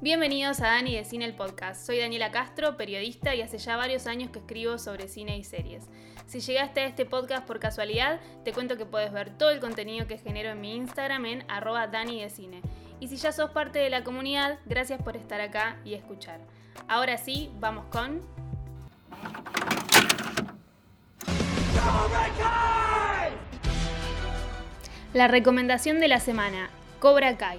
Bienvenidos a Dani de Cine el Podcast. Soy Daniela Castro, periodista y hace ya varios años que escribo sobre cine y series. Si llegaste a este podcast por casualidad, te cuento que puedes ver todo el contenido que genero en mi Instagram en arroba Dani de Cine. Y si ya sos parte de la comunidad, gracias por estar acá y escuchar. Ahora sí, vamos con... La recomendación de la semana, Cobra Kai.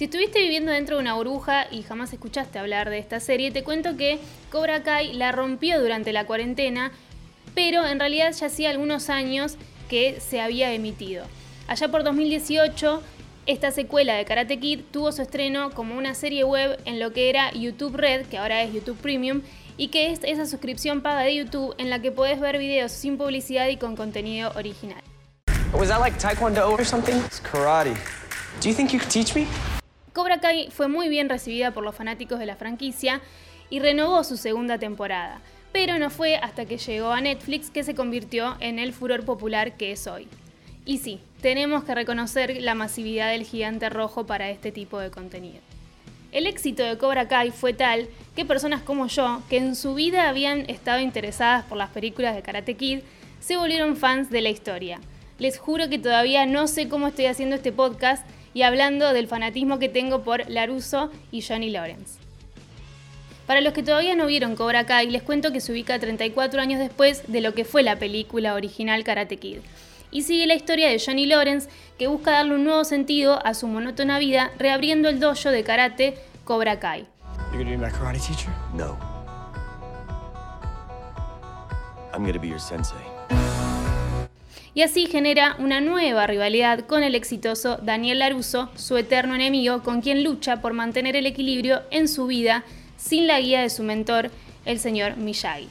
Si estuviste viviendo dentro de una burbuja y jamás escuchaste hablar de esta serie, te cuento que Cobra Kai la rompió durante la cuarentena, pero en realidad ya hacía algunos años que se había emitido. Allá por 2018, esta secuela de Karate Kid tuvo su estreno como una serie web en lo que era YouTube Red, que ahora es YouTube Premium, y que es esa suscripción paga de YouTube en la que puedes ver videos sin publicidad y con contenido original. Was that like taekwondo or something? It's karate. Do you think you could teach me? Cobra Kai fue muy bien recibida por los fanáticos de la franquicia y renovó su segunda temporada, pero no fue hasta que llegó a Netflix que se convirtió en el furor popular que es hoy. Y sí, tenemos que reconocer la masividad del gigante rojo para este tipo de contenido. El éxito de Cobra Kai fue tal que personas como yo, que en su vida habían estado interesadas por las películas de Karate Kid, se volvieron fans de la historia. Les juro que todavía no sé cómo estoy haciendo este podcast y hablando del fanatismo que tengo por Laruso y Johnny Lawrence. Para los que todavía no vieron Cobra Kai, les cuento que se ubica 34 años después de lo que fue la película original Karate Kid. Y sigue la historia de Johnny Lawrence, que busca darle un nuevo sentido a su monótona vida reabriendo el dojo de karate Cobra Kai. No. I'm gonna be your sensei. Y así genera una nueva rivalidad con el exitoso Daniel Laruso, su eterno enemigo, con quien lucha por mantener el equilibrio en su vida sin la guía de su mentor, el señor Miyagi.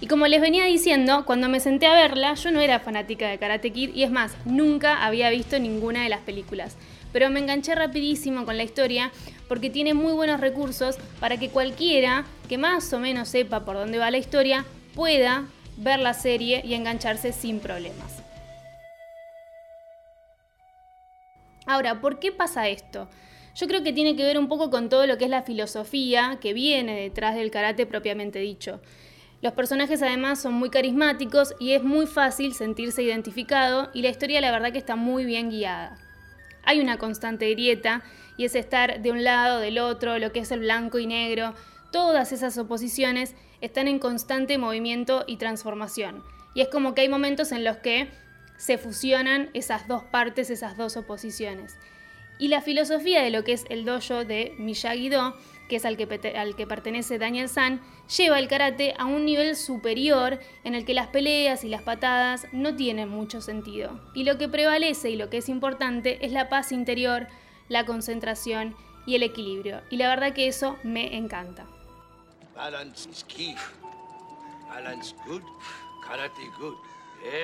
Y como les venía diciendo, cuando me senté a verla, yo no era fanática de Karate Kid y es más, nunca había visto ninguna de las películas. Pero me enganché rapidísimo con la historia porque tiene muy buenos recursos para que cualquiera que más o menos sepa por dónde va la historia pueda ver la serie y engancharse sin problemas. Ahora, ¿por qué pasa esto? Yo creo que tiene que ver un poco con todo lo que es la filosofía que viene detrás del karate propiamente dicho. Los personajes además son muy carismáticos y es muy fácil sentirse identificado y la historia la verdad que está muy bien guiada. Hay una constante grieta y es estar de un lado, del otro, lo que es el blanco y negro. Todas esas oposiciones están en constante movimiento y transformación. Y es como que hay momentos en los que se fusionan esas dos partes, esas dos oposiciones. Y la filosofía de lo que es el dojo de Miyagi-Do, que es al que, al que pertenece Daniel San, lleva el karate a un nivel superior en el que las peleas y las patadas no tienen mucho sentido. Y lo que prevalece y lo que es importante es la paz interior, la concentración y el equilibrio. Y la verdad que eso me encanta. Balance is key. Balance good, karate good,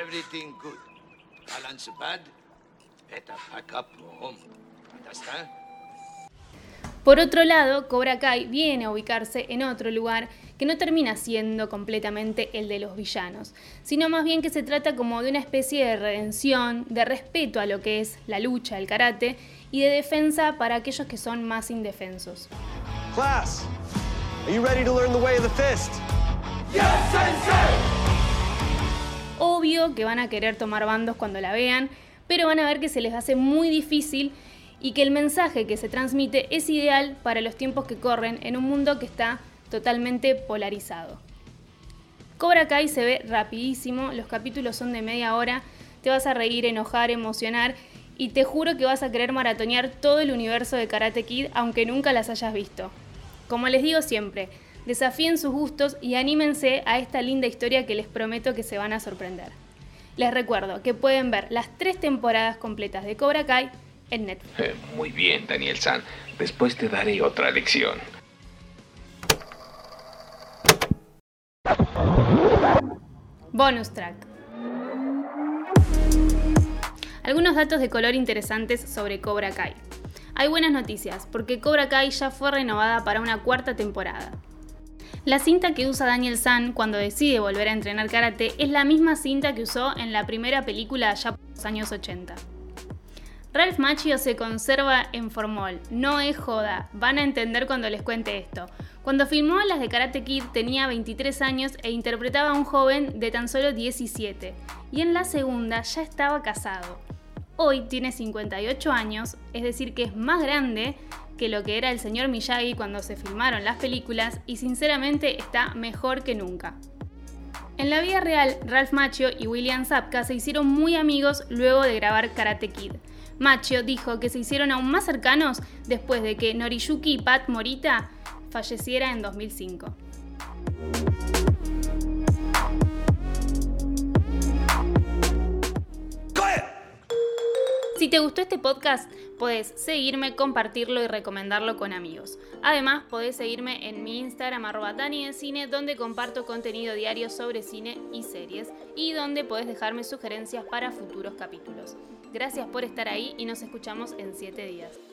everything good. Balance bad, better pack up go home. Understand? Por otro lado, Cobra Kai viene a ubicarse en otro lugar que no termina siendo completamente el de los villanos, sino más bien que se trata como de una especie de redención, de respeto a lo que es la lucha, el karate, y de defensa para aquellos que son más indefensos. Class, are you ready to learn the way of the fist? Obvio que van a querer tomar bandos cuando la vean, pero van a ver que se les hace muy difícil y que el mensaje que se transmite es ideal para los tiempos que corren en un mundo que está totalmente polarizado. Cobra Kai se ve rapidísimo, los capítulos son de media hora, te vas a reír, enojar, emocionar y te juro que vas a querer maratonear todo el universo de Karate Kid aunque nunca las hayas visto. Como les digo siempre, desafíen sus gustos y anímense a esta linda historia que les prometo que se van a sorprender. Les recuerdo que pueden ver las tres temporadas completas de Cobra Kai en Netflix. Eh, muy bien, Daniel San. Después te daré otra lección. Bonus track. Algunos datos de color interesantes sobre Cobra Kai. Hay buenas noticias, porque Cobra Kai ya fue renovada para una cuarta temporada. La cinta que usa Daniel San cuando decide volver a entrenar karate es la misma cinta que usó en la primera película ya por los años 80. Ralph Macchio se conserva en formol, no es joda, van a entender cuando les cuente esto. Cuando filmó las de Karate Kid tenía 23 años e interpretaba a un joven de tan solo 17, y en la segunda ya estaba casado. Hoy tiene 58 años, es decir que es más grande que lo que era el señor Miyagi cuando se filmaron las películas y sinceramente está mejor que nunca. En la vida real, Ralph Macchio y William Zapka se hicieron muy amigos luego de grabar Karate Kid. Macchio dijo que se hicieron aún más cercanos después de que Noriyuki y Pat Morita falleciera en 2005. Si te gustó este podcast, puedes seguirme, compartirlo y recomendarlo con amigos. Además, podés seguirme en mi Instagram arroba Cine, donde comparto contenido diario sobre cine y series, y donde podés dejarme sugerencias para futuros capítulos. Gracias por estar ahí y nos escuchamos en 7 días.